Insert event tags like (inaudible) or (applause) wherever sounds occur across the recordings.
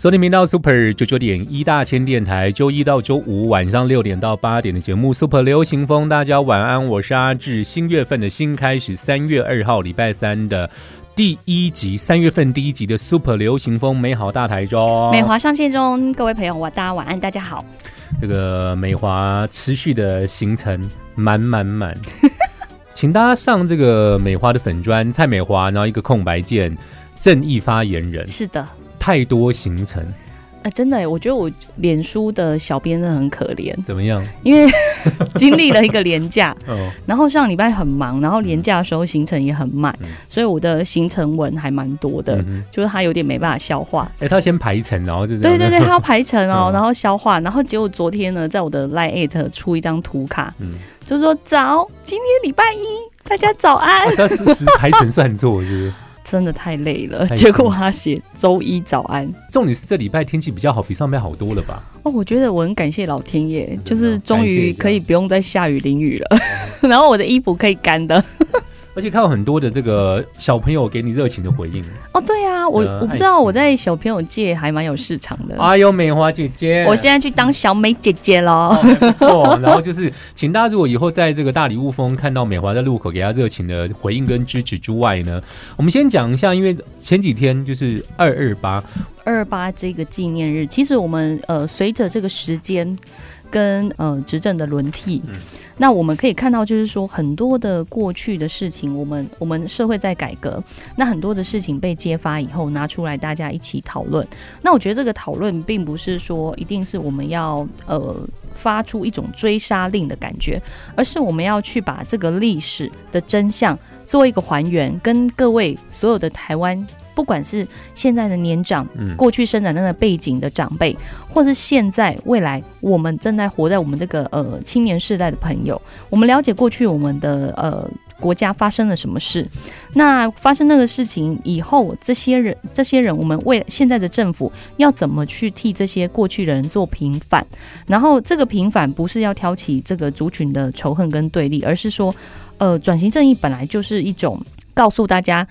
收听频道 Super 九九点一大千电台，周一到周五晚上六点到八点的节目 Super 流行风，大家晚安，我是阿志。新月份的新开始，三月二号礼拜三的第一集，三月份第一集的 Super 流行风，美好大台中，美华上线中，各位朋友，我大家晚安，大家好。这个美华持续的行程满满满，(laughs) 请大家上这个美华的粉砖蔡美华，然后一个空白键，正义发言人，是的，太多行程，呃，真的耶，我觉得我脸书的小编真的很可怜，怎么样？因为 (laughs) 经历了一个廉假，(laughs) 哦，然后上礼拜很忙，然后廉假的时候行程也很满，嗯。所以我的行程文还蛮多的，嗯就是他有点没办法消化。哎、他先排程，然后就对对对，他要排程哦，嗯 (laughs) 然后消化，然后结果昨天呢，在我的 Line at 出一张图卡，嗯，就说早，今天礼拜一，大家早安。哦，。是要实时排程算错，是不是？真的太累了，结果他写周一早安。重点是这礼拜天气比较好，比上班好多了吧？哦，我觉得我很感谢老天爷，就是终于可以不用再下雨淋雨了，(laughs) 然后我的衣服可以干的。而且看到很多的这个小朋友给你热情的回应。哦，对啊，我呃我不知道我在小朋友界还蛮有市场的。哎呦，美华姐姐，我现在去当小美姐姐了。哦，还不错。然后就是，请大家如果以后在这个大礼物峰看到美华在路口给他热情的回应跟支持之外呢，我们先讲一下，因为前几天就是二二八，二八这个纪念日，其实我们呃随着这个时间跟呃执政的轮替，嗯那我们可以看到，就是说很多的过去的事情，我们我们社会在改革，那很多的事情被揭发以后拿出来大家一起讨论。那我觉得这个讨论并不是说一定是我们要呃发出一种追杀令的感觉，而是我们要去把这个历史的真相做一个还原，跟各位所有的台湾。不管是现在的年长，嗯，过去生长那个背景的长辈，或是现在未来我们正在活在我们这个呃青年世代的朋友，我们了解过去我们的呃国家发生了什么事，那发生那个事情以后，这些人这些人，我们为现在的政府要怎么去替这些过去的人做平反？然后这个平反不是要挑起这个族群的仇恨跟对立，而是说，呃，转型正义本来就是一种告诉大家。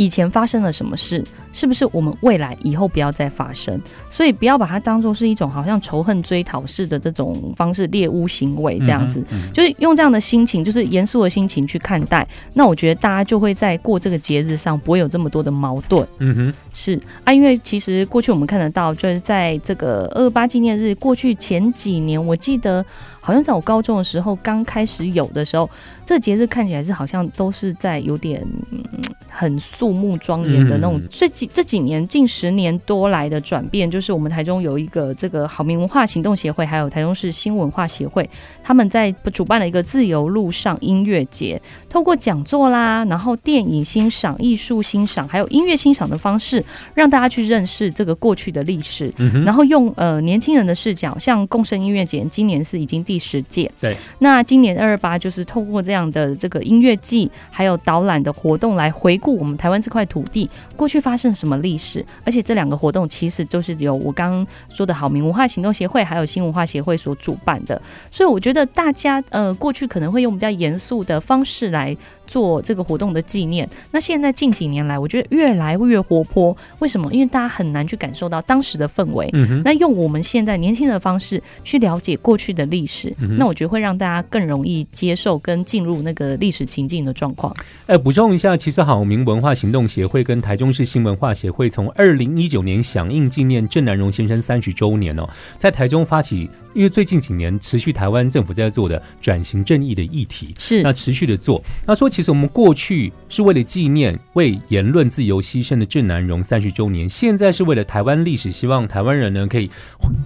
以前发生了什么事？是不是我们未来以后不要再发生？所以不要把它当做是一种好像仇恨追讨式的这种方式猎巫行为这样子，嗯，嗯就是用这样的心情，就是严肃的心情去看待。那我觉得大家就会在过这个节日上不会有这么多的矛盾。嗯哼，是啊，因为其实过去我们看得到，就是在这个二二八纪念日过去前几年，我记得好像在我高中的时候刚开始有的时候，这节日看起来是好像都是在有点嗯很肃穆庄严的那种。嗯这几这几年近十年多来的转变，就是我们台中有一个这个好民文化行动协会，还有台中市新文化协会，他们在主办了一个自由路上音乐节，透过讲座啦，然后电影欣赏、艺术欣赏，还有音乐欣赏的方式，让大家去认识这个过去的历史。嗯，然后用呃年轻人的视角，像共生音乐节，今年是已经第十届。对，那今年二二八就是透过这样的这个音乐季，还有导览的活动来回顾我们台湾这块土地过去发生什么历史。而且这两个活动其实就是由我刚刚说的好民文化行动协会还有新文化协会所主办的。所以我觉得大家呃过去可能会用比较严肃的方式来做这个活动的纪念。那现在近几年来，我觉得越来越活泼。为什么？因为大家很难去感受到当时的氛围。嗯哼，那用我们现在年轻人的方式去了解过去的历史，嗯那我觉得会让大家更容易接受跟进入那个历史情境的状况。哎，补充一下，其实好明文化行动协会跟台中市新文化协会从二零一九年响应纪念郑南荣先生三十周年哦，在台中发起，因为最近几年持续台湾政府在做的转型正义的议题，是那持续的做。那说，其实我们过去是为了纪念为言论自由牺牲的郑南荣三十周年，现在是为了台湾历史，希望台湾人呢可以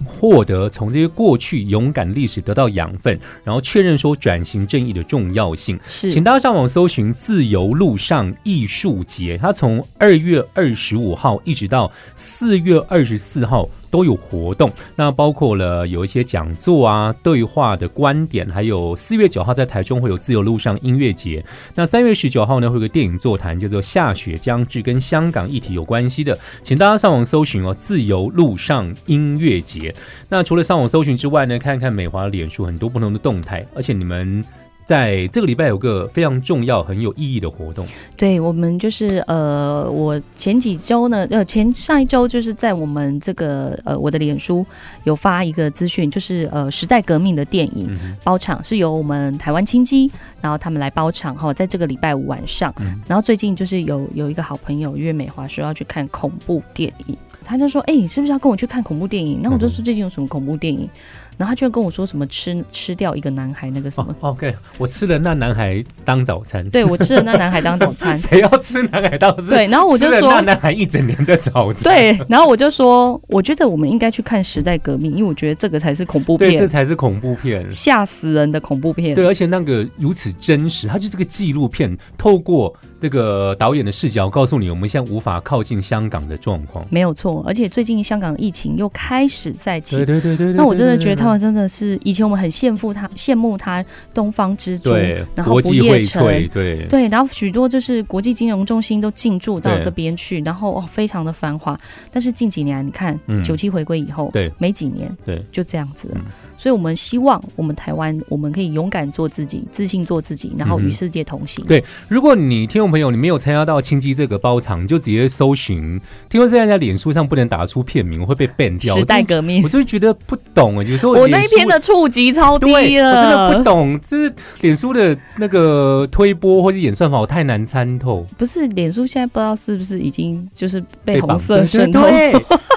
获得从这些过去勇敢历史得到养分，然后确认说转型正义的重要性。是，请大家上网搜寻“自由路上艺术节”，它从二月二十五号一直到四月二十四号，都有活动，那包括了有一些讲座啊、对话的观点，还有四月九号在台中会有自由路上音乐节，那三月十九号呢会有个电影座谈，叫做《下雪将至》，跟香港议题有关系的，请大家上网搜寻哦，自由路上音乐节。那除了上网搜寻之外呢，看看美华脸书很多不同的动态，而且你们。在这个礼拜有个非常重要、很有意义的活动。对我们就是呃，我前几周呢，呃，前上一周就是在我们这个呃我的脸书有发一个资讯，就是呃时代革命的电影包场是由我们台湾青基，然后他们来包场哈，在这个礼拜五晚上。然后最近就是有有一个好朋友岳美华说要去看恐怖电影，他就说：“哎，是不是要跟我去看恐怖电影？”那我就说：“最近有什么恐怖电影？”然后他居然跟我说什么吃吃掉一个男孩那个什么？OK，我吃了那男孩当早餐。对，我吃了那男孩当早餐。(laughs) 谁要吃男孩当早餐？对，然后我就说那男孩一整年的早餐。对，然后我就说，我觉得我们应该去看《时代革命》，因为我觉得这个才是恐怖片，对这才是恐怖片，吓死人的恐怖片。对，而且那个如此真实，它就是个纪录片，透过。这个导演的视角告诉你，我们现在无法靠近香港的状况，没有错。而且最近香港的疫情又开始在起，对对对对。那我真的觉得他们真的是，以前我们很羡慕他，羡慕他东方之珠，然后不夜城，对对，然后许多就是国际金融中心都进驻到这边去，然后哦，非常的繁华。但是近几年你看，九七回归以后，对，没几年，对，就这样子。所以，我们希望我们台湾，我们可以勇敢做自己，自信做自己，然后与世界同行。对，如果你听众朋友你没有参加到青基这个包场，就直接搜寻。听说现在在脸书上不能打出片名，会被 ban 掉。时代革命，我就觉得不懂啊。有时候我那一篇的触及超低了，我真的不懂，就是脸书的那个推播或者演算法，我太难参透。不是，脸书现在不知道是不是已经就是被红色渗透？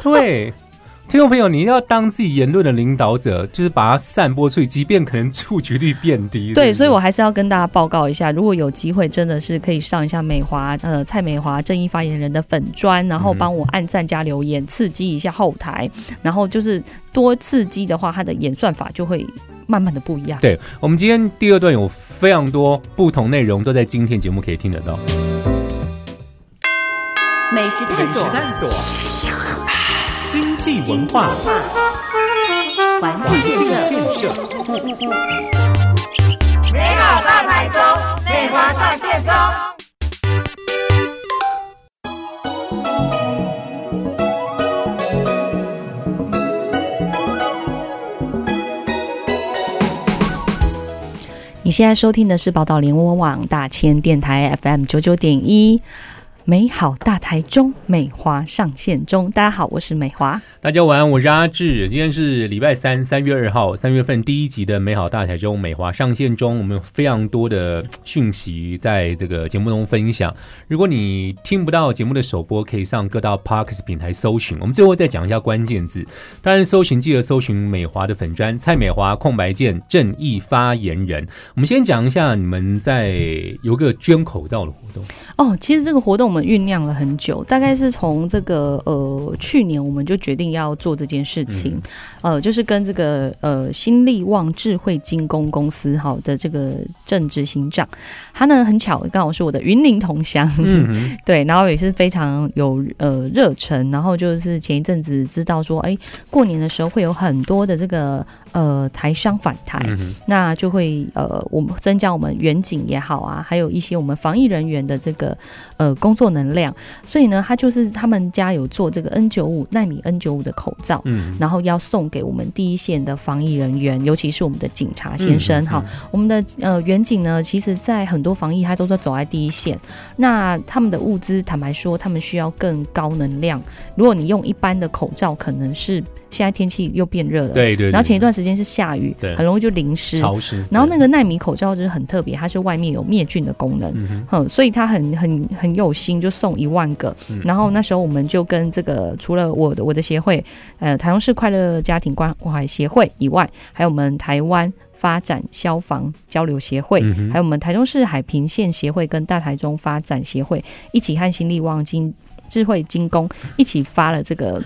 对。听众朋友，你要当自己言论的领导者，就是把它散播出去，即便可能触及率变低。对，所以我还是要跟大家报告一下，如果有机会，真的是可以上一下美华呃蔡美华正义发言人的粉砖，然后帮我按赞加留言，刺激一下后台，然后就是多刺激的话，它的演算法就会慢慢的不一样。对我们今天第二段有非常多不同内容，都在今天节目可以听得到。美食探索。经济文化，环境建设，美好大台中，美华上线中。你现在收听的是宝岛联播网大千电台 FM 九九点一。美好大台中，美华上线中。大家好，我是美华。大家晚安，我是阿志。今天是礼拜三，三月二号，三月份第一集的美好大台中美华上线中。我们有非常多的讯息在这个节目中分享。如果你听不到节目的首播，可以上各大 Parks 平台搜寻。我们最后再讲一下关键字。当然，搜寻记得搜寻美华的粉砖蔡美华空白键正义发言人。我们先讲一下你们在有个捐口罩的活动。哦，其实这个活动我们。酝酿了很久，大概是从这个呃去年我们就决定要做这件事情，呃，就是跟这个呃新力旺智慧精工公司哈的这个正执行长，他呢很巧刚好是我的云林同乡，(laughs) 对，然后也是非常有呃热忱，然后就是前一阵子知道说，哎，过年的时候会有很多的这个。呃，台商返台，那就会呃，我们增加我们远景也好啊，还有一些我们防疫人员的这个呃工作能量。所以呢，他就是他们家有做这个 N 九五纳米 N 九五的口罩，嗯，然后要送给我们第一线的防疫人员，尤其是我们的警察先生哈。我们的呃远景呢，其实在很多防疫，他都是走在第一线。那他们的物资，坦白说，他们需要更高能量。如果你用一般的口罩，可能是。现在天气又变热了，对对。然后前一段时间是下雨，对，很容易就淋湿、潮湿。然后那个纳米口罩就是很特别，它是外面有灭菌的功能，嗯，所以它很很很有心，就送一万个。然后那时候我们就跟这个除了我的我的协会，呃，台中市快乐家庭关怀协会以外，还有我们台湾发展消防交流协会，还有我们台中市海平县协会跟大台中发展协会一起和新力旺金智慧精工一起发了这个。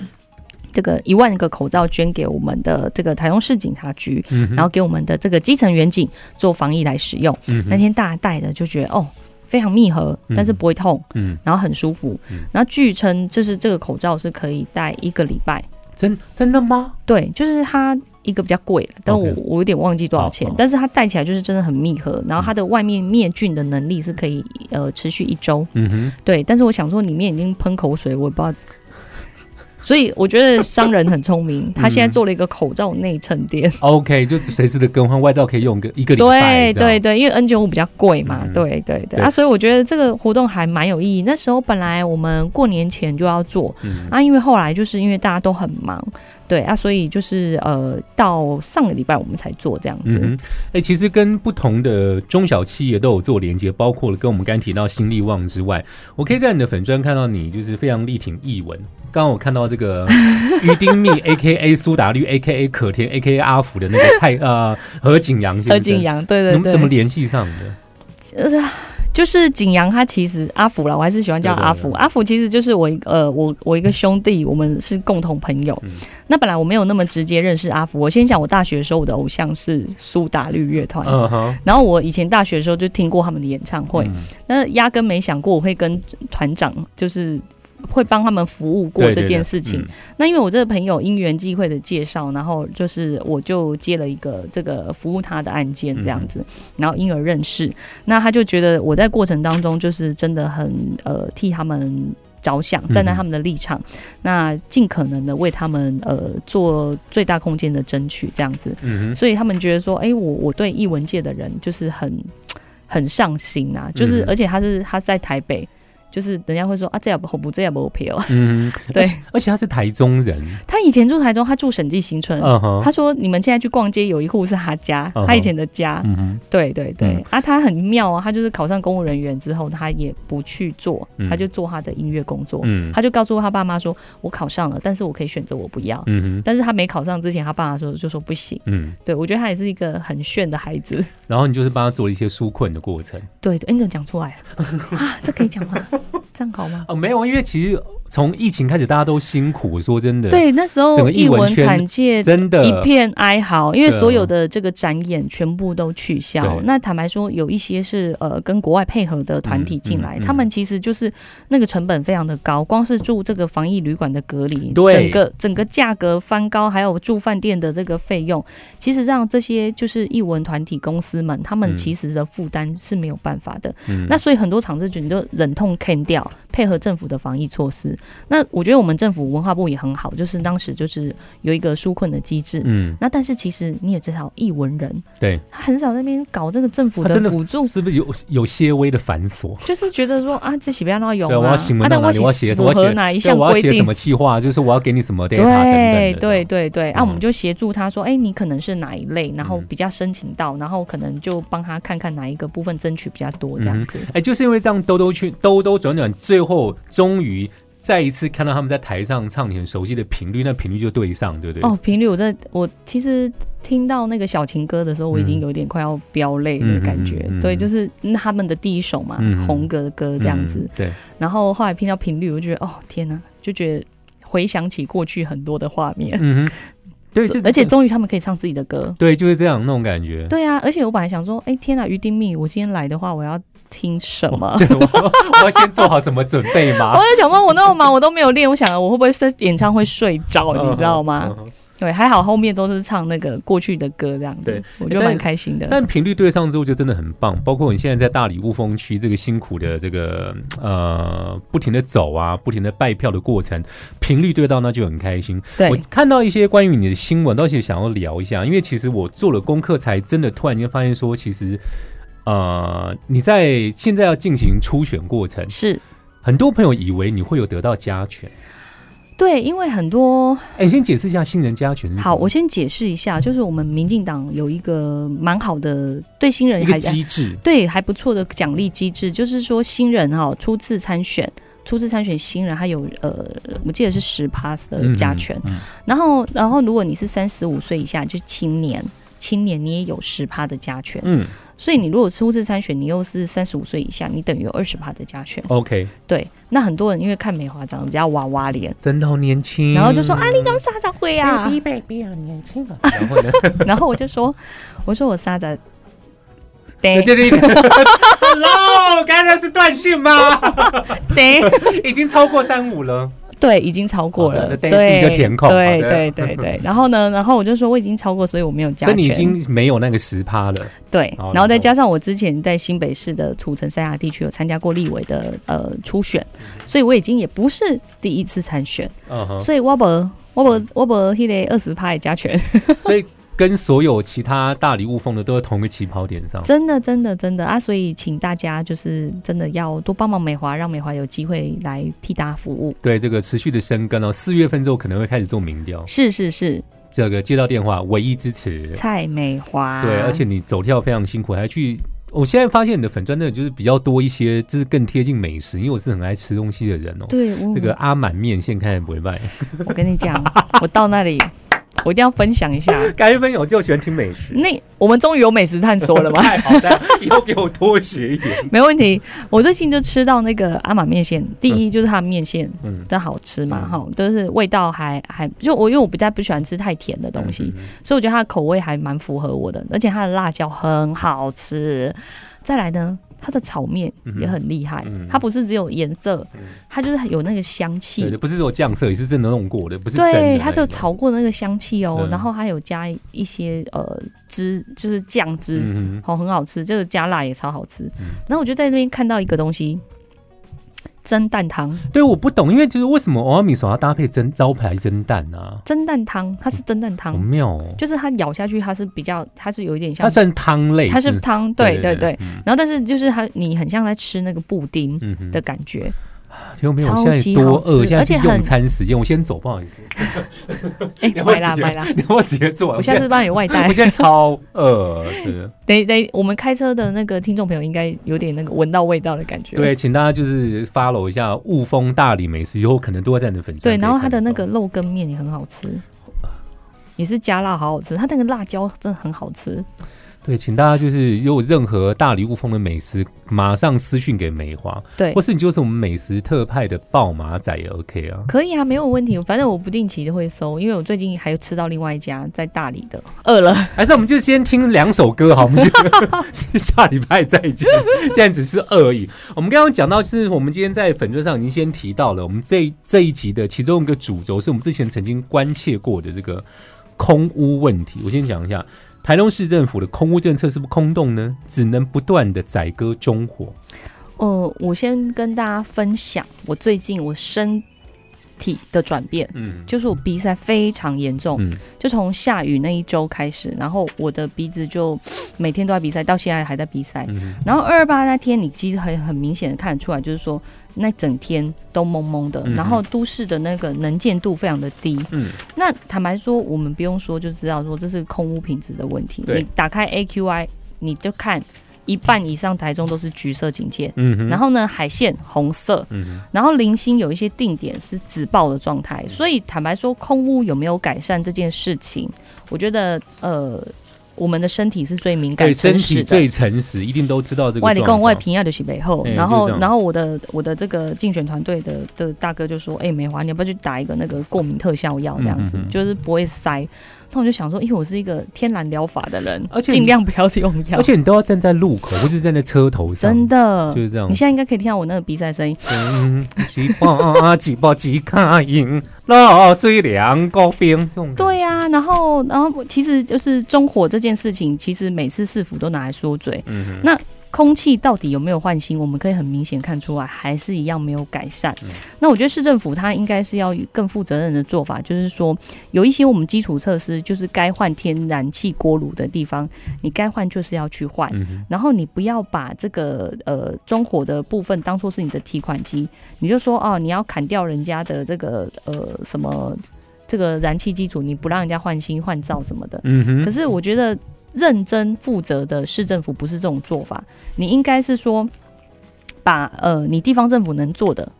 这个一万个口罩捐给我们的这个台中市警察局，然后给我们的这个基层员警做防疫来使用。那天大家戴的就觉得哦，非常密合，但是不会痛，嗯然后很舒服。然后据称就是这个口罩是可以戴一个礼拜。真真的吗？对，就是它一个比较贵，但我我有点忘记多少钱但是它戴起来就是真的很密合，然后它的外面灭菌的能力是可以呃持续一周。嗯哼，对，但是我想说里面已经喷口水，我也不知道。所以我觉得商人很聪明，(laughs) 他现在做了一个口罩内衬垫。OK，就是随时的更换外罩可以用个一个礼拜对。对对，因为 N 九五比较贵嘛，嗯对对对对啊，所以我觉得这个活动还蛮有意义。那时候本来我们过年前就要做嗯啊，因为后来就是因为大家都很忙，对啊，所以就是呃到上个礼拜我们才做这样子。嗯哼，哎、其实跟不同的中小企业都有做连接，包括了跟我们刚才提到新力旺之外，我可以在你的粉砖看到你就是非常力挺译文。刚刚我看到这个 (laughs) 于丁密 A K A 苏打绿 A K A 可甜 A K A 阿福的那个蔡呃何景阳先生，何景阳，对对对，怎么联系上的？呃就是景阳，他其实阿福啦，我还是喜欢叫阿福。对阿福其实就是我一个呃，我我一个兄弟，我们是共同朋友。嗯那本来我没有那么直接认识阿福，我先讲我大学的时候，我的偶像是苏打绿乐团。嗯，然后我以前大学的时候就听过他们的演唱会，嗯那压根没想过我会跟团长就是会帮他们服务过这对对对件事情。嗯那因为我这个朋友因缘际会的介绍，然后就是我就接了一个这个服务他的案件这样子，嗯然后因而认识。那他就觉得我在过程当中就是真的很呃替他们。着想，站在他们的立场，那尽可能的为他们呃做最大空间的争取，这样子。嗯，所以他们觉得说，哎、我我对艺文界的人就是很很上心啊，就是、嗯而且他是他在台北，就是人家会说啊，这也不不这也不票。嗯哼，(laughs) 对而且，而且他是台中人，他以前住台中，他住审计新村。嗯哼，他说：“你们现在去逛街，有一户是他家，他以前的家。嗯哼，对对对，嗯啊，他很妙啊，他就是考上公务人员之后，他也不去做，嗯他就做他的音乐工作。嗯他就告诉他爸妈说：“我考上了，但是我可以选择我不要。嗯哼，但是他没考上之前，他爸妈说就说不行。嗯，对我觉得他也是一个很炫的孩子。然后你就是帮他做了一些纾困的过程。对你怎么讲出来了 (laughs) 啊？这可以讲吗？这样好吗？哦，没有，因为其实从疫情开始，大家都辛苦。说真的，，对，那时整候个艺文圈界真的一片哀嚎，因为所有的这个展演全部都取消。那坦白说，有一些是呃跟国外配合的团体进来，嗯嗯嗯他们其实就是那个成本非常的高，光是住这个防疫旅馆的隔离，对整个整个价格翻高，还有住饭店的这个费用，其实让这些就是艺文团体公司们，他们嗯其实的负担是没有办法的。嗯那所以很多场次就你就忍痛 can 掉，配合政府的防疫措施。那我觉得我们政府文化部也很好，就是当时就是有一个纾困的机制。嗯，那但是其实你也知道，艺文人对，他很少在那边搞这个政府的补助，是不是有有些微的繁琐？就是觉得说啊，这写不要让用对，我要啊，新闻啊，但我到哪里？我要写，符我要写合哪一对我要写什项规定？么计划？就是我要给你什么 data 对等等的。对对对，啊，嗯我们就协助他说，哎，你可能是哪一类，然后嗯比较申请到，然后可能就帮他看看哪一个部分争取比较多这样子。哎，就是因为这样兜兜去兜兜转转，最后终于再一次看到他们在台上唱你很熟悉的频率，那频率就对上，对不对？哦，频率我在我其实听到那个小情歌的时候，我已经有点快要飙泪的感觉。嗯嗯嗯嗯对，就是嗯他们的第一首嘛，红歌的歌这样子。嗯对，然后后来听到频率，我就觉得哦天哪，就觉得回想起过去很多的画面。嗯哼，对，而且终于他们可以唱自己的歌。对，就是这样那种感觉。对啊，而且我本来想说，哎天哪，于丁密，我今天来的话，我要听什么？对，我我要先做好什么准备吗 (laughs) 我？就想说，我那么忙，我都没有练，我想我会不会在演唱会睡着，你知道吗？对，还好后面都是唱那个过去的歌这样子，对我觉得蛮开心的。但频率对上之后就真的很棒，包括你现在在大理雾峰区这个辛苦的这个呃不停的走啊，不停的拜票的过程，频率对到那就很开心。对我看到一些关于你的新闻，倒是想要聊一下，因为其实我做了功课，才真的突然间发现说，其实呃你在现在要进行初选过程，是。很多朋友以为你会有得到加权，对，因为很多哎，你先解释一下新人加权好，我先解释一下，就是我们民进党有一个蛮好的对新人还机制，对还不错的奖励机制，就是说新人哈、初次参选。初次参选新人，他有呃，我记得是十 pass 的加权，嗯。然后然后如果你是三十五岁以下，就是青年，青年你也有十趴的加权，嗯所以你如果初次参选，你又是三十五岁以下，你等于有二十趴的加权。，OK，对，那很多人因为看美华长得比较娃娃脸，真的好年轻，然后就说啊，你怎么沙长会啊？baby 好年轻啊，然后呢？然后我就说，我说我沙长，对对对对，Hello，刚才是断讯吗？(laughs) 对 (laughs) 已经超过三五了。对，已经超过了，对，自己就填空对对对对。(laughs) 然后呢，然后我就说我已经超过，所以我没有加。所以你已经没有那个十趴了。对，然后再加上我之前在新北市的土城三峡地区有参加过立委的呃初选，所以我已经也不是第一次参选，所以我不我不我不迄个二十趴的加权，所以跟所有其他大礼物封的都在同一个起跑点上。真的真的真的啊！所以请大家就是真的要多帮忙美华，让美华有机会来替大家服务。对这个持续的深耕哦，四月份之后可能会开始做民调，是是是，这个接到电话唯一支持。蔡美华，对，而且你走跳非常辛苦，还去。我现在发现你的粉砖真的就是比较多一些，就是更贴近美食，因为我是很爱吃东西的人哦。对我这个阿满面线看起来不会卖，我跟你讲，我到那里我一定要分享一下。(laughs) 该分我就喜欢听美食。那我们终于有美食探索了吗？(laughs) 太好了，以后给我多写一点。没问题。我最近就吃到那个阿玛面线，第一就是它的面线嗯，真好吃嘛，嗯哈、就是味道还还就我因为我比较不喜欢吃太甜的东西，所以我觉得它的口味还蛮符合我的，而且它的辣椒很好吃。再来呢，它的炒面也很厉害，嗯。它不是只有颜色嗯，它就是有那个香气。对，不是说酱色，也是真的弄过的，不是真的。对，它是有炒过的那个香气哦，嗯。然后还有加一些呃汁，就是酱汁，好、很好吃，这个加辣也超好吃。嗯。然后我就在那边看到一个东西，蒸蛋汤，对，我不懂，因为就是为什么欧阿米索要搭配蒸招牌蒸蛋啊？蒸蛋汤，它是蒸蛋汤。好，妙哦，就是它咬下去，它是比较，它是有一点像它，算汤类，它是汤，对对对。嗯。然后但是就是它，你很像在吃那个布丁的感觉，听众朋友，我现在多饿，现在是而且很用餐时间，我先走，不好意思。(laughs) 哎、(laughs) 要不要直接买啦买啦，(laughs) 你要不要直接做完？我下次帮你外带我。现在超饿，对等等，我们开车的那个听众朋友应该有点那个闻到味道的感觉。对，请大家就是 follow 一下雾峰大理美食，以后可能都会在你的粉对，专然后它的那个肉羹面也很好吃，也是加辣，好好吃。它那个辣椒真的很好吃。对，请大家就是有任何大理雾峰的美食，马上私讯给梅花，对或，是你就是我们美食特派的爆马仔也 OK 啊。可以啊，没有问题。反正我不定期就会收，因为我最近还有吃到另外一家在大理的，饿了。还是我们就先听两首歌好，我们就 (laughs) 下礼拜再见。现在只是饿而已。我们刚刚讲到，是我们今天在粉桌上已经先提到了，我们这这一集的其中一个主轴是我们之前曾经关切过的这个空屋问题。我先讲一下，台中市政府的空屋政策是不是空洞呢？只能不断的宰割中火。呃，我先跟大家分享我最近我身体的转变，嗯就是我鼻塞非常严重，嗯就从下雨那一周开始，然后我的鼻子就每天都在鼻塞，到现在还在鼻塞。嗯然后二二八那天，你其实很很明显的看得出来，就是说那整天都蒙蒙的，然后都市的那个能见度非常的低。嗯那坦白说，我们不用说就知道说这是空屋品质的问题。你打开 AQI，你就看一半以上台中都是橘色警戒，嗯哼，然后呢海线红色，嗯哼然后零星有一些定点是紫爆的状态。所以坦白说，空屋有没有改善这件事情，我觉得呃。我们的身体是最敏感、对身。体最诚实，一定都知道这个外力共。外平亚的西北后，然后然后我的我的这个竞选团队的的大哥就说：“哎、美华，你要不要去打一个那个过敏特效药？这样子、就是不会塞。”那我就想说，因为我是一个天然疗法的人，而且你尽量不要用药。而且你都要站在路口，不是站在车头上，真的就，是这样你。现在应该可以听到我那个鼻塞声音。嗯，几把几把几卡银，老最凉高冰这种。对呀、然后然后其实就是中火这件事情，其实每次市府都拿来说嘴。嗯哼，那空气到底有没有换新？我们可以很明显看出来，还是一样没有改善。嗯那我觉得市政府它应该是要更负责任的做法，就是说有一些我们基础设施，就是该换天然气锅炉的地方，你该换就是要去换。嗯，然后你不要把这个呃中火的部分当做是你的提款机，你就说哦，你要砍掉人家的这个呃什么这个燃气基础，你不让人家换新换灶什么的。嗯哼，可是我觉得认真负责的市政府不是这种做法，你应该是说把呃你地方政府能做的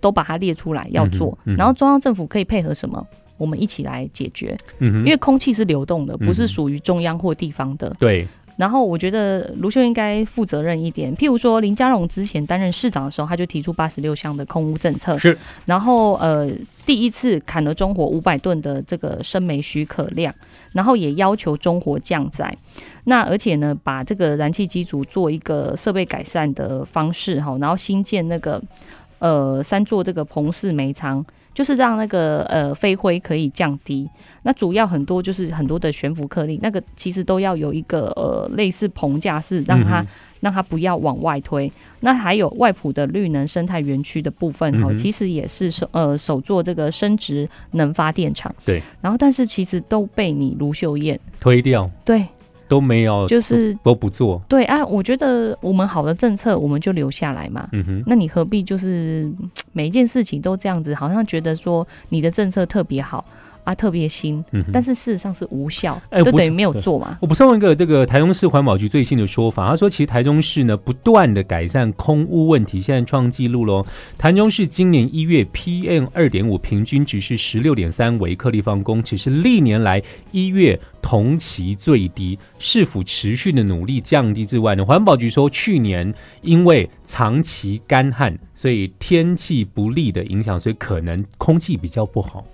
都把它列出来要做，嗯嗯然后中央政府可以配合什么，我们一起来解决。嗯哼，因为空气是流动的，不是属于中央或地方的。对，然后我觉得卢秀应该负责任一点，譬如说林佳龙之前担任市长的时候，他就提出八十六项的空污政策，是，然后呃第一次砍了中火五百吨的这个生煤许可量，然后也要求中火降载，那而且呢把这个燃气机组做一个设备改善的方式哈，然后新建那个呃三座这个棚式煤仓。就是让那个呃飞灰可以降低。那主要很多就是很多的悬浮颗粒，那个其实都要有一个呃类似棚架式，让它、让它不要往外推。那还有外埔的绿能生态园区的部分哦、嗯其实也是首呃首做这个生殖能发电厂。对，然后但是其实都被你卢秀燕推掉对，都没有，就是都不做。对啊，我觉得我们好的政策我们就留下来嘛。嗯哼，那你何必就是嗯每一件事情都这样子，好像觉得说你的政策特别好啊，特别新，嗯，但是事实上是无效，哎不是就等于没有做嘛。我补充一个这个台中市环保局最新的说法，他说，其实台中市呢不断的改善空污问题，现在创纪录喽。台中市今年一月 PM 二点五平均值是十六点三微克立方公尺，是历年来一月同期最低。是否持续的努力降低之外呢？环保局说，去年因为长期干旱，所以天气不利的影响，所以可能空气比较不好。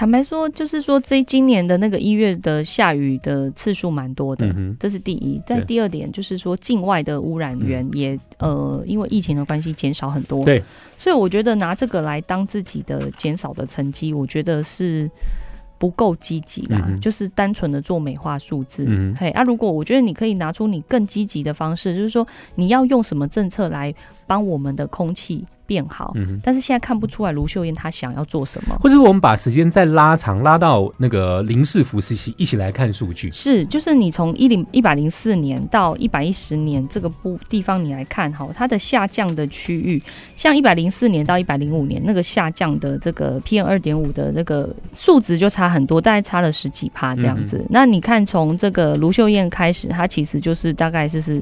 坦白说，就是说这今年的那个一月的下雨的次数蛮多的，嗯，这是第一。在第二点就是说，境外的污染源也、呃因为疫情的关系减少很多，对，所以我觉得拿这个来当自己的减少的成绩，我觉得是。不够积极啦，嗯就是单纯的做美化数字。嗯嘿啊，如果我觉得你可以拿出你更积极的方式，就是说你要用什么政策来帮我们的空气变好。嗯。但是现在看不出来卢秀燕她想要做什么。或者我们把时间再拉长，拉到那个林氏福时期，一起来看数据。是，就是你从一零一百零四年到一百一十年这个部地方你来看哈，它的下降的区域，像一百零四年到一百零五年那个下降的这个 PM 二点五的那个数值就差很多，大概差了十几趴这样子。那你看从这个卢秀燕开始，它其实就是大概就是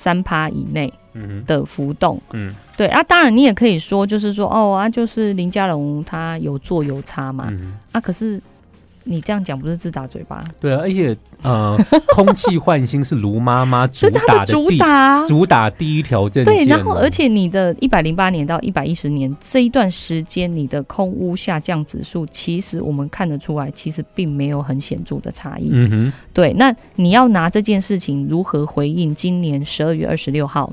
三趴以内嗯的浮动。嗯。对啊，当然你也可以说，就是说哦啊，就是林佳龙他有做有差嘛、嗯，啊，可是你这样讲不是自打嘴巴，对啊，而且呃，(laughs) 空气焕新是卢妈妈主这是他的主打。主打第一条证对，然后而且你的一百零八年到一百一十年这一段时间，你的空屋下降指数，其实我们看得出来，其实并没有很显著的差异。嗯哼，对，那你要拿这件事情如何回应今年十二月二十六号？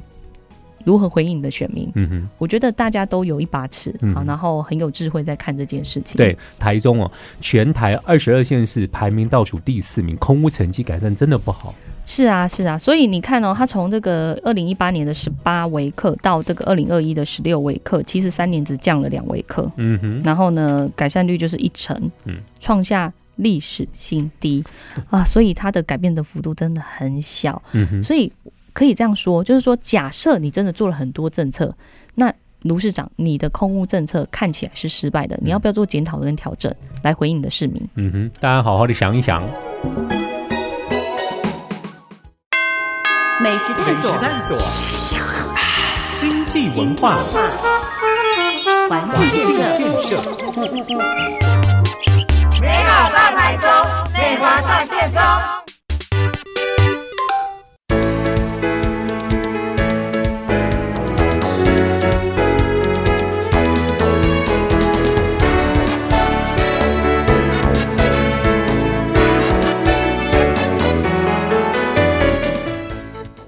如何回应你的选民？嗯哼，我觉得大家都有一把尺，嗯好，然后很有智慧在看这件事情。对，台中哦，全台二十二县市排名倒数第四名，空屋成绩改善真的不好。是啊，是啊，所以你看哦，他从这个二零一八年的十八微克到这个二零二一的十六微克，其实三年只降了两微克。嗯哼，然后呢，改善率就是一成，嗯创下历史新低啊，所以它的改变的幅度真的很小，嗯哼，所以可以这样说，就是说，假设你真的做了很多政策，那卢市长，你的空屋政策看起来是失败的，你要不要做检讨跟调整，来回应你的市民？嗯哼，大家好好的想一想。美食探索，探索，经济文化，环境建设，建设。美好大台中，内华上线中。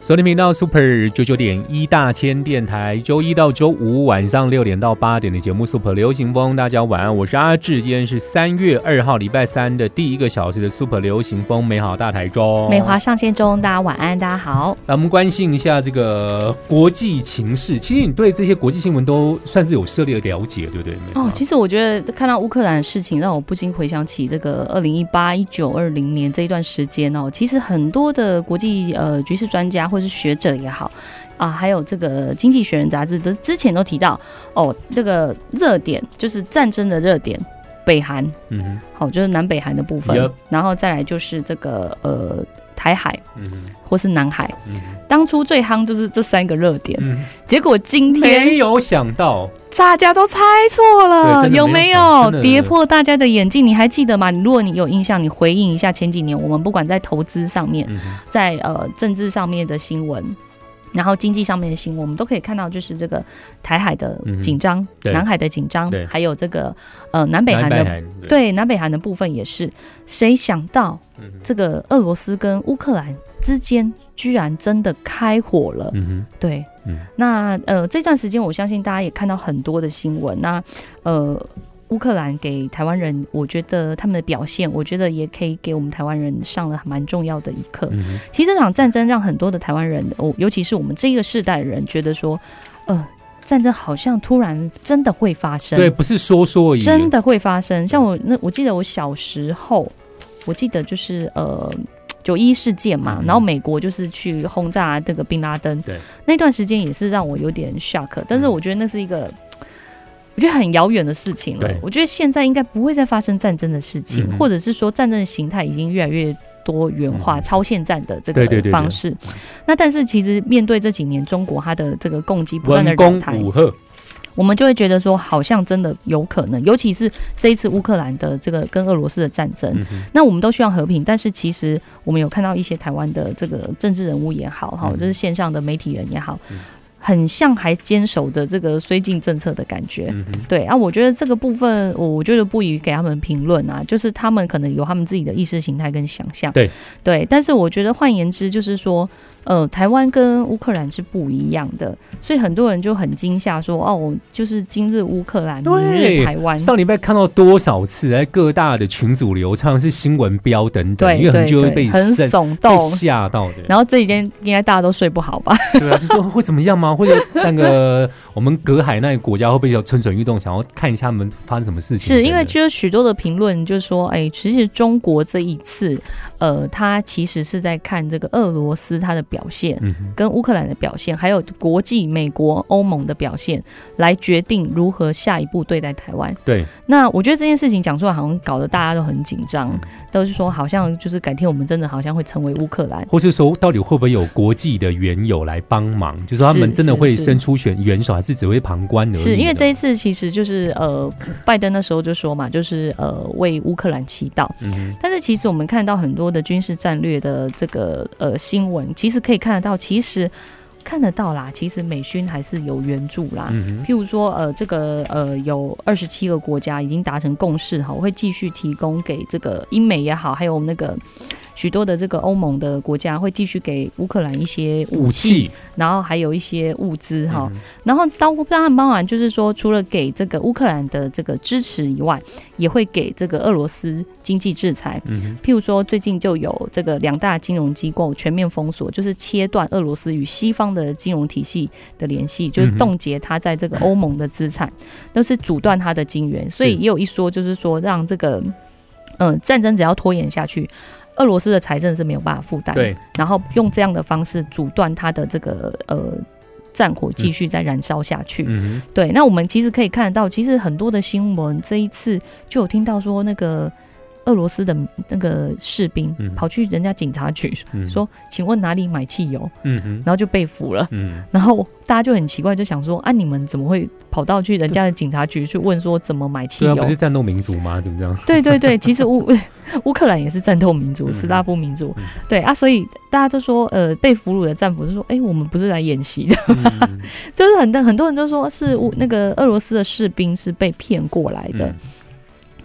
收听频道 Super 九九点一大千电台，周一到周五晚上六点到八点的节目 Super 流行风，大家晚安，我是阿志，今天是三月二号礼拜三的第一个小时的 Super 流行风，美好大台中，美华上线中，大家晚安，大家好。那，我们关心一下这个国际情势。其实你对这些国际新闻都算是有涉猎的了解，对不对？哦，其实我觉得看到乌克兰的事情，让我不禁回想起这个二零一八、一九、二零年这一段时间哦。其实很多的国际呃局势专家或是学者也好啊，还有这个《经济学人》杂志的之前都提到哦，这个热点就是战争的热点，北韩，嗯哼，好、就是南北韩的部分然后再来就是这个呃台海嗯，或是南海。嗯，当初最夯就是这三个热点，嗯，结果今天没有想到，大家都猜错了，有没有跌破大家的眼镜？你还记得吗？如果你有印象，你回应一下前几年我们不管在投资上面，嗯，在呃政治上面的新闻。然后经济上面的新闻，我们都可以看到，就是这个台海的紧张、对。南海的紧张，还有这个呃南北韩的对，对南北韩的部分也是。谁想到这个俄罗斯跟乌克兰之间居然真的开火了？嗯，对，嗯。那呃这段时间我相信大家也看到很多的新闻，那呃乌克兰给台湾人，我觉得他们的表现，我觉得也可以给我们台湾人上了蛮重要的一课。嗯其实这场战争让很多的台湾人，哦，尤其是我们这个世代的人，觉得说，呃，战争好像突然真的会发生，对，不是说说而已，真的会发生。像我那，我记得我小时候，我记得就是呃。九一事件嘛，嗯然后美国就是去轰炸这个宾拉登，对，那段时间也是让我有点 shock，但是我觉得那是一个。我觉得很遥远的事情了。对。我觉得现在应该不会再发生战争的事情，嗯。或者是说战争的形态已经越来越多元化、嗯。超限战的这个对对对对。方式。那但是其实面对这几年中国它的这个攻击不断的文攻台，我们就会觉得说，好像真的有可能，尤其是这一次乌克兰的这个跟俄罗斯的战争，嗯那我们都希望和平，但是其实我们有看到一些台湾的这个政治人物也好，哈、嗯。就是线上的媒体人也好嗯，很像还坚守着这个绥靖政策的感觉。嗯对啊，我觉得这个部分，我我觉得不予给他们评论啊，就是他们可能有他们自己的意识形态跟想象。对对，但是我觉得换言之，就是说，呃，台湾跟乌克兰是不一样的，所以很多人就很惊吓说，哦，就是今日乌克兰，明日台湾。上礼拜看到多少次在各大的群组流畅是新闻标等等，因为很就会被很渗耸被动。吓到的。然后这几天应该大家都睡不好吧？对啊，就说 (laughs) 会怎么样吗？或者那个我们隔海那个国家会不会有蠢蠢欲动，想要看一下他们发生什么事情？是因为就是许多的评论就说，哎，其实中国这一次，呃，他其实是在看这个俄罗斯它的表现，嗯跟乌克兰的表现，还有国际美国、欧盟的表现，来决定如何下一步对待台湾。对，那我觉得这件事情讲出来，好像搞得大家都很紧张，嗯都是说好像就是改天我们真的好像会成为乌克兰。或是说到底会不会有国际的援友来帮忙？就是说他们真的会伸出援援手，还是只会旁观而已呢？是因为这一次其实就是呃，拜登那时候就说嘛，就是呃为乌克兰祈祷。嗯但是其实我们看到很多的军事战略的这个呃新闻，其实可以看得到，其实看得到啦，其实美军还是有援助啦。嗯譬如说，呃，这个呃，有二十七个国家已经达成共识哈，我会继续提供给这个英美也好，还有那个许多的这个欧盟的国家会继续给乌克兰一些武武器，然后还有一些物资哈。嗯然后当当然包含就是说，除了给这个乌克兰的这个支持以外，也会给这个俄罗斯经济制裁。嗯譬如说，最近就有这个两大金融机构全面封锁，就是切断俄罗斯与西方的金融体系的联系，就是冻结他在这个欧盟的资产，都是阻断他的金源。所以也有一说，就是说让这个嗯、呃战争只要拖延下去。俄罗斯的财政是没有办法负担，对，然后用这样的方式阻断它的这个呃战火继续再燃烧下去。嗯对，那我们其实可以看得到，其实很多的新闻这一次就有听到说，那个俄罗斯的那个士兵嗯跑去人家警察局，嗯说：“请问哪里买汽油嗯哼？”然后就被俘了。嗯然后大家就很奇怪，就想说：“啊，你们怎么会跑到去人家的警察局去问说怎么买汽油不？”是战斗民族吗？怎么这样？对对对，(laughs) 其实乌 (laughs) 乌克兰也是战斗民族，嗯斯拉夫民族嗯，对啊，所以大家就说，呃，被俘虏的战俘就说，哎、我们不是来演习的，嗯 (laughs) 就是很多很多人都说是乌那个俄罗斯的士兵是被骗过来的。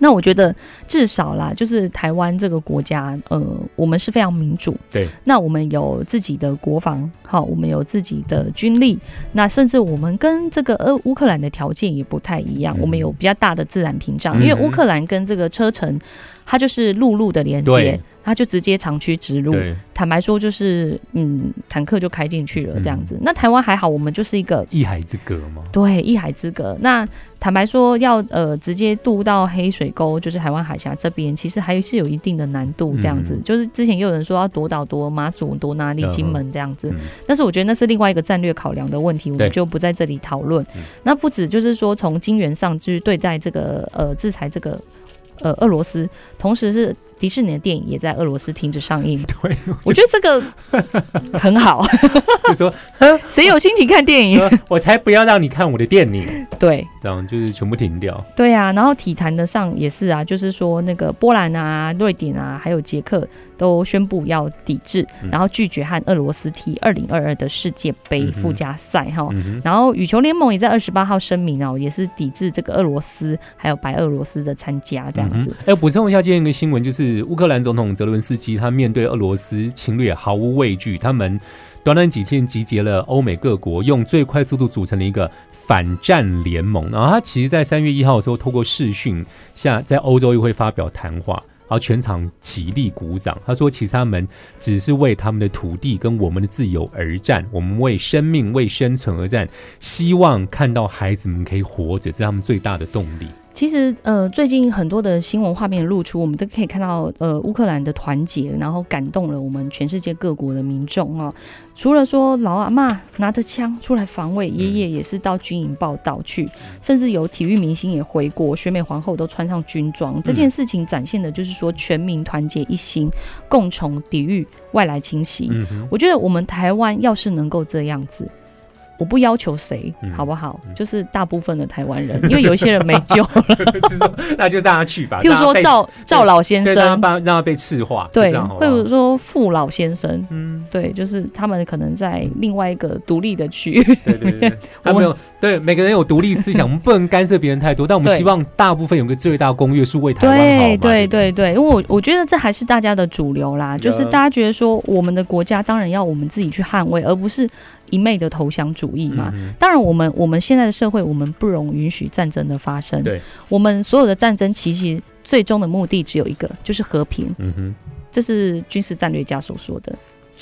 嗯那我觉得至少啦，就是台湾这个国家，呃，我们是非常民主。对。那我们有自己的国防，好，我们有自己的军力，那甚至我们跟这个呃乌克兰的条件也不太一样，嗯我们有比较大的自然屏障，嗯因为乌克兰跟这个车臣，它就是陆路的连接，它就直接长驱直入。坦白说，就是嗯，坦克就开进去了这样嗯子。那台湾还好，我们就是一个一海之隔嘛。对一海之隔。那坦白说，要呃直接渡到黑水沟，就是台湾海峡这边，其实还是有一定的难度。这样子，嗯就是之前也有人说要夺岛、夺马祖、夺哪里、嗯金门这样子，嗯但是我觉得那是另外一个战略考量的问题，我们就不在这里讨论嗯。那不止就是说从金元上去对待这个呃制裁这个呃俄罗斯，同时是迪士尼的电影也在俄罗斯停止上映。(laughs) 对，我觉得这个 (laughs) 很好，(laughs) 就说谁有心情看电影？呃我才不要让你看我的电影，对这样就是全部停掉。对啊，然后体坛的上也是啊，就是说那个波兰啊、瑞典啊，还有捷克都宣布要抵制，嗯然后拒绝和俄罗斯踢二零二二的世界杯附加赛哈。嗯，然后羽球联盟也在二十八号声明哦，也是抵制这个俄罗斯还有白俄罗斯的参加这样子。哎、补充一下，今天一个新闻就是乌克兰总统泽伦斯基，他面对俄罗斯侵略毫无畏惧，他们短短几天集结了欧美各国，用最快速度组成了一个反战联盟。然后他其实，在三月一号的时候，透过视讯下在欧洲议会发表谈话。然后全场起立鼓掌。他说：“其实他们只是为他们的土地跟我们的自由而战，我们为生命、为生存而战，希望看到孩子们可以活着，这是他们最大的动力。”其实，呃，最近很多的新闻画面露出，我们都可以看到，呃，乌克兰的团结，然后感动了我们全世界各国的民众啊。除了说老阿妈拿着枪出来防卫，爷爷也是到军营报道去，甚至有体育明星也回国，选美皇后都穿上军装。这件事情展现的就是说，全民团结一心，共同抵御外来侵袭。我觉得我们台湾要是能够这样子。我不要求谁，好不好？就是大部分的台湾人，(laughs) 因为有一些人没救了，(laughs) 那就让他去吧。譬如说赵赵老先生，让让他被赤化，对，或者说傅老先生，嗯，对，就是他们可能在另外一个独立的区。域，对对对，(laughs) 他们有对每个人有独立思想，我们不能干涉别人太多，但我们希望大部分有个最大公约数为台湾好。对对对对，因为我我觉得这还是大家的主流啦，就是大家觉得说我们的国家当然要我们自己去捍卫，而不是。一昧的投降主义嘛，当然，我们我们现在的社会，我们不容允许战争的发生。对，我们所有的战争其实最终的目的只有一个，就是和平。嗯哼，这是军事战略家所说的。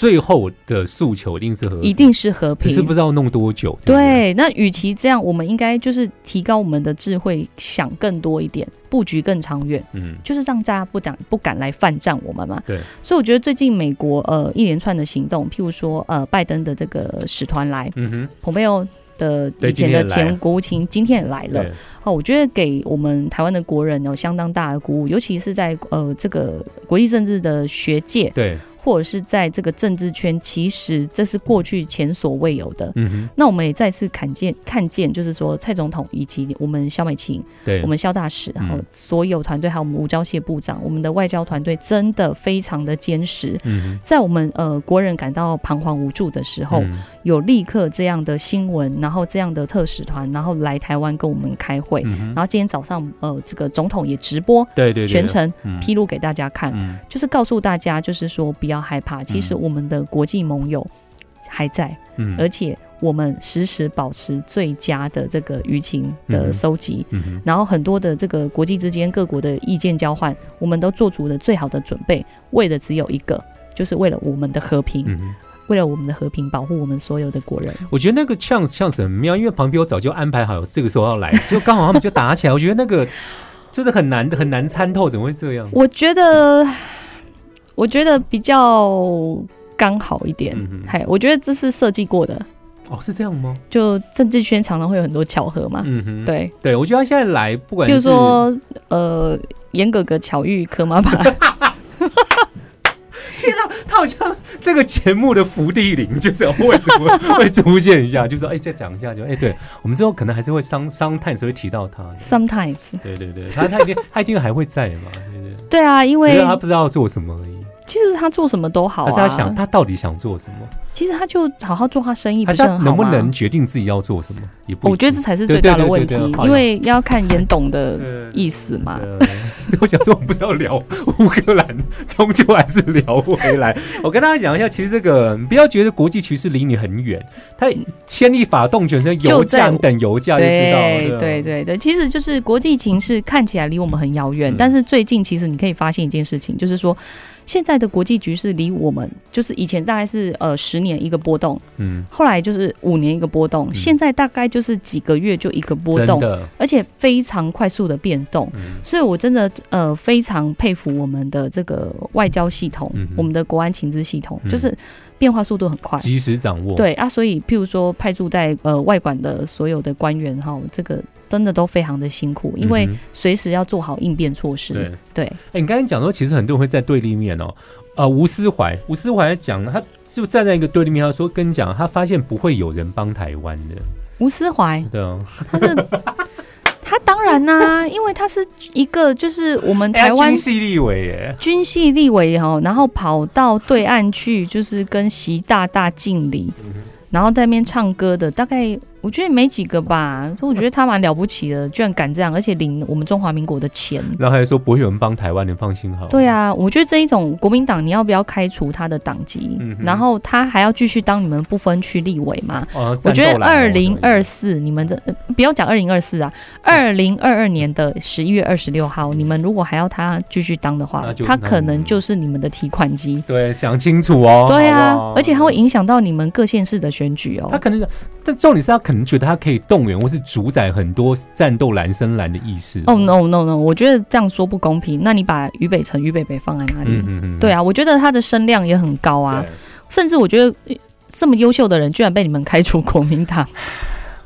最后的诉求一定是和，一定是和平，只是不知道弄多久。对，那与其这样，我们应该就是提高我们的智慧，想更多一点，布局更长远。嗯，就是让大家不敢不敢来犯战我们嘛。对，所以我觉得最近美国呃一连串的行动，譬如说呃拜登的这个使团来，嗯哼，蓬佩奥的以前的前国务卿今天也来了。哦，我觉得给我们台湾的国人有相当大的鼓舞，尤其是在呃这个国际政治的学界。对。或者是在这个政治圈，其实这是过去前所未有的。嗯哼，那我们也再次看见，看见就是说，蔡总统以及我们肖美琴，对，我们肖大使，然后所有团队，还有我们吴钊燮部长，我们的外交团队真的非常的坚实。嗯在我们呃国人感到彷徨无助的时候，有立刻这样的新闻，然后这样的特使团，然后来台湾跟我们开会，然后今天早上呃这个总统也直播，对对，全程披露给大家看，就是告诉大家，就是说。不要害怕，其实我们的国际盟友还在，嗯，而且我们时时保持最佳的这个舆情的收集，嗯然后很多的这个国际之间各国的意见交换，我们都做足了最好的准备，为的只有一个，就是为了我们的和平，为了我们的和平，保护我们所有的国人。我觉得那个像像什么样？因为旁边我早就安排好这个时候要来，(laughs) 就刚好他们就打起来。我觉得那个真的很难很难参透，怎么会这样？我觉得。我觉得比较刚好一点，嗨，我觉得这是设计过的。哦，是这样吗？就政治圈常常会有很多巧合嘛。嗯哼，对对，我觉得他现在来，不管比如说，呃，严哥哥巧遇柯妈妈。(laughs) 好像这个节目的伏地灵，就是为什么会出现一下？就说哎，再讲一下，就哎，对我们之后可能还是会商商探，所以提到他。Sometimes，对对对，他他一定他一定还会在嘛？对对对啊，因为他不知道做什么而已。其实他做什么都好啊。是他想，他到底想做什么？其实他就好好做他生意，不是很好能不能决定自己要做什么？也不，我觉得这才是最大的问题，因为要看严董的意思嘛。(laughs) 我想说，我们不是要聊乌克兰，终究还是聊回来。(laughs) 我跟大家讲一下，其实这个不要觉得国际局势离你很远，它牵力法动全身，油价等油价就知道。对对对，其实就是国际情势看起来离我们很遥远，但是最近其实你可以发现一件事情，就是说。现在的国际局势离我们就是以前大概是呃十年一个波动，嗯，后来就是五年一个波动，现在大概就是几个月就一个波动，而且非常快速的变动，所以我真的呃非常佩服我们的这个外交系统，我们的国安情资系统，就是变化速度很快，及时掌握。对啊，所以譬如说派驻在呃外馆的所有的官员哈，这个。真的都非常的辛苦，因为随时要做好应变措施。对对，哎，你刚才讲说，其实很多人会在对立面哦。呃，吴思怀，吴思怀讲，他就站在一个对立面，他说跟你讲，他发现不会有人帮台湾的。吴思怀，对啊，他是 (laughs) 他当然呐，因为他是一个就是我们 (laughs) 台湾军系立委耶，军系立委哈，然后跑到对岸去，就是跟习大大敬礼，然后在那边唱歌的，大概。我觉得没几个吧，所以我觉得他蛮了不起的，居然敢这样，而且领我们中华民国的钱。然后还说不会有人帮台湾，你放心好。对啊，我觉得这一种国民党，你要不要开除他的党籍？嗯然后他还要继续当你们不分区立委吗？哦，我觉得二零二四，你们这、呃不要讲二零二四啊，二零二二年的十一月二十六号，你们如果还要他继续当的话他可能就是你们的提款机。对想清楚哦。对啊好好，而且他会影响到你们各县市的选举哦。他可能，但重点是他可能觉得他可以动员或是主宰很多战斗蓝深蓝的意识。哦、no no no，我觉得这样说不公平。那你把于北辰、于北北放在哪里？嗯嗯嗯，对啊，我觉得他的声量也很高啊，甚至我觉得呃这么优秀的人，居然被你们开除国民党，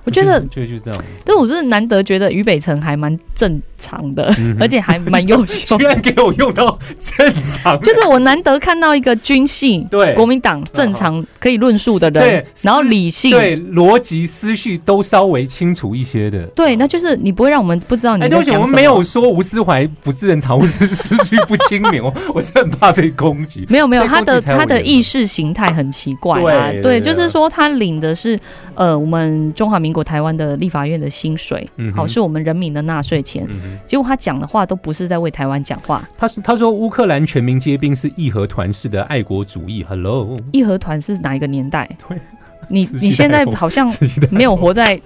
我觉得，就就这样，但我真的难得觉得俞北辰还蛮正常的，嗯而且还蛮优秀 (laughs) 居。然给我用到正常，就是我难得看到一个军系对国民党正常可以论述的人对，然后理性，对逻辑思绪都稍微清楚一些的。对，那就是你不会让我们不知道你哎，在讲什么。对不起，我们没有说吴思怀不自认常，或是 (laughs) 思绪不清明，我我是很怕被攻击。没 (laughs) 有没有，他的他的意识形态很奇怪啊，对，就是说他领的是呃我们中华民国台湾的立法院的薪水，嗯哼好是我们人民的纳税钱，嗯，结果他讲的话都不是在为台湾讲话。他是他说乌克兰全民皆兵是义和团式的爱国主义。Hello，义和团是哪一个年代对？你 (laughs) 你现在好像没有活在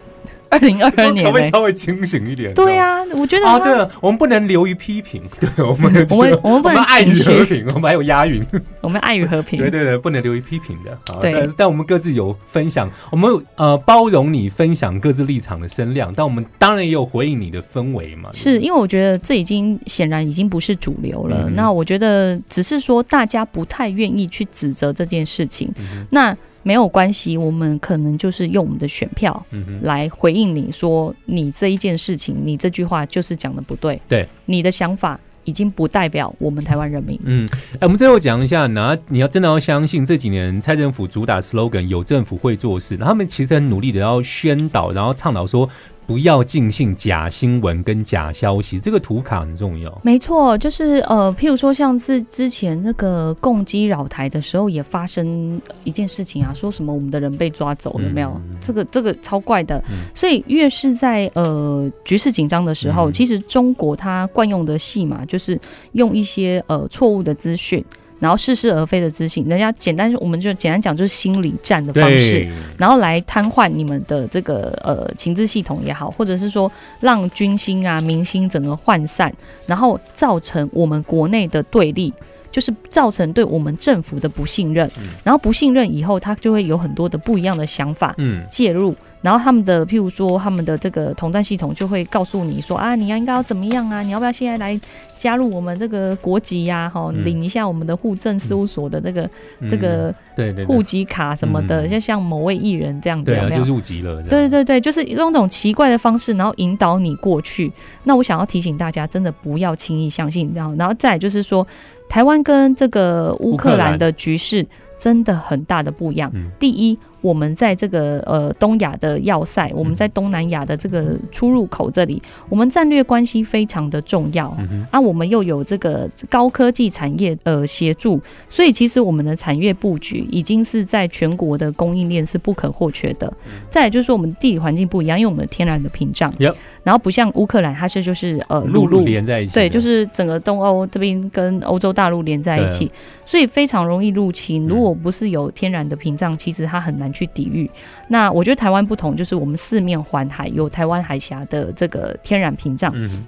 二零二二可年可、不可以稍微清醒一点？对啊，我觉得啊，对了，我们不能流于批评，(laughs) 对我们我们我们不能爱与和平，(laughs) 我们还有押韵，(laughs) 我们爱与和平。对对对，不能流于批评的。好对但但我们各自有分享，我们呃包容你分享各自立场的声量，但我们当然也有回应你的氛围嘛。是因为我觉得这已经显然已经不是主流了。嗯那我觉得只是说大家不太愿意去指责这件事情。嗯那没有关系，我们可能就是用我们的选票来回应你说你这一件事情，你这句话就是讲的不对。对，你的想法已经不代表我们台湾人民。嗯，哎，我们最后讲一下，拿你要真的要相信这几年蔡政府主打 slogan 有政府会做事，他们其实很努力的要宣导，然后倡导说不要尽信假新闻跟假消息，这个图卡很重要。没错，就是呃，譬如说像是之前那个共机扰台的时候，也发生一件事情啊，说什么我们的人被抓走了没有？嗯这个这个超怪的。嗯所以越是在呃局势紧张的时候，嗯其实中国它惯用的戏码就是用一些呃错误的资讯。然后似是而非的自信，人家简单我们就简单讲就是心理战的方式，然后来瘫痪你们的这个呃情资系统也好，或者是说让军心啊、民心整个涣散，然后造成我们国内的对立。就是造成对我们政府的不信任，嗯然后不信任以后，他就会有很多的不一样的想法嗯，介入，然后他们的譬如说他们的这个统战系统就会告诉你说啊，你要应该要怎么样啊，你要不要现在来加入我们这个国籍呀、哈、嗯领一下我们的户政事务所的这个、嗯这个对对对户籍卡什么的，嗯就像某位艺人这样子，对就？入籍了。对对对，就是用这种奇怪的方式，然后引导你过去。那我想要提醒大家，真的不要轻易相信。然后，然后再就是说，台湾跟这个乌克兰的局势真的很大的不一样。嗯第一，我们在这个呃东亚的要塞，我们在东南亚的这个出入口这里，我们战略关系非常的重要。啊，我们又有这个高科技产业呃协助，所以其实我们的产业布局已经是在全国的供应链是不可或缺的。再来就是说我们地理环境不一样，因为我们有天然的屏障。然后不像乌克兰，它是就是呃陆陆路。连在一起，对，就是整个东欧这边跟欧洲大陆连在一起，所以非常容易入侵。嗯。如果不是有天然的屏障，其实它很难去抵御。那我觉得台湾不同，就是我们四面环海，有台湾海峡的这个天然屏障。嗯，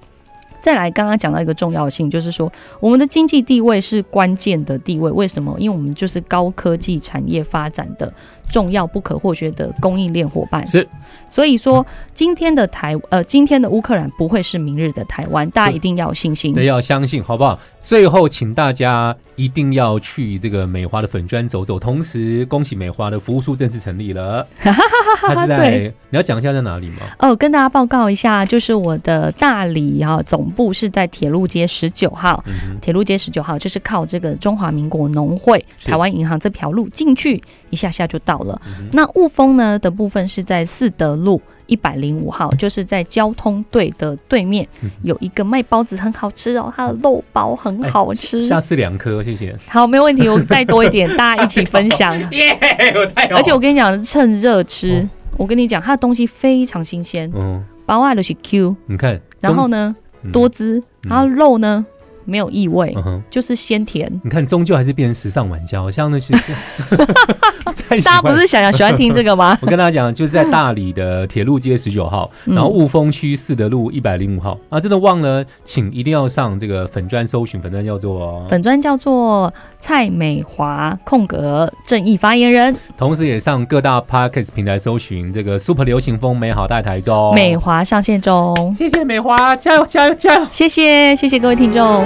再来，刚刚讲到一个重要性，就是说我们的经济地位是关键的地位。为什么？因为我们就是高科技产业发展的重要不可或缺的供应链伙伴。是，所以说今天的台呃，今天的乌克兰不会是明日的台湾，大家一定要有信心。对，要相信，好不好？最后，请大家一定要去这个美华的粉砖走走，同时恭喜美华的服务处正式成立了。(laughs) 它是在对你要讲一下在哪里吗？哦，跟大家报告一下，就是我的大理哈、总部是在铁路街十九号，嗯，铁路街十九号就是靠这个中华民国农会台湾银行这条路进去一下下就到了。嗯那雾峰呢的部分是在四德路一百零五号，就是在交通队的对面嗯。有一个卖包子很好吃哦，它的肉包很好吃。下次两颗，谢谢。好，没有问题，我带多一点，大家一起分享。(laughs) 耶，我太而且我跟你讲，趁热吃，我跟你讲，它的东西非常新鲜，嗯，包外的是 Q，你看，然后呢中多汁，然后肉呢没有异味，嗯，就是鲜甜。你看，终究还是变成时尚玩家，好像那些 (laughs) (laughs) 太喜欢大家不是想要喜欢听这个吗？(laughs) 我跟大家讲，就是在大理的铁路街十九号，嗯然后雾峰区四德路一百零五号啊，真的忘了，请一定要上这个粉砖搜寻，粉砖叫做，粉砖叫做蔡美华空格正义发言人，同时也上各大 podcast 平台搜寻这个 Super 流行风美好大台中，美华上线中。谢谢美华，加油加油加油！谢谢谢谢各位听众。